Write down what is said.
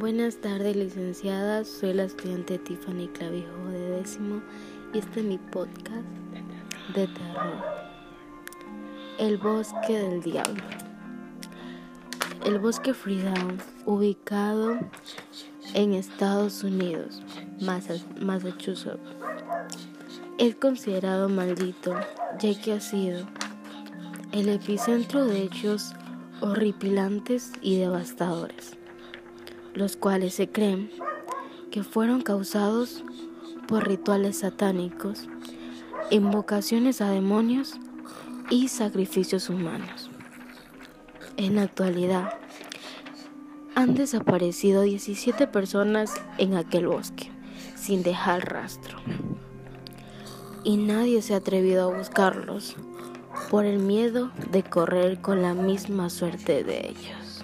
Buenas tardes, licenciadas. Soy la estudiante Tiffany Clavijo de décimo y este es mi podcast de terror. El bosque del diablo. El bosque Freedown, ubicado en Estados Unidos, Massachusetts, es considerado maldito ya que ha sido el epicentro de hechos horripilantes y devastadores los cuales se creen que fueron causados por rituales satánicos, invocaciones a demonios y sacrificios humanos. En la actualidad, han desaparecido 17 personas en aquel bosque sin dejar rastro. Y nadie se ha atrevido a buscarlos por el miedo de correr con la misma suerte de ellos.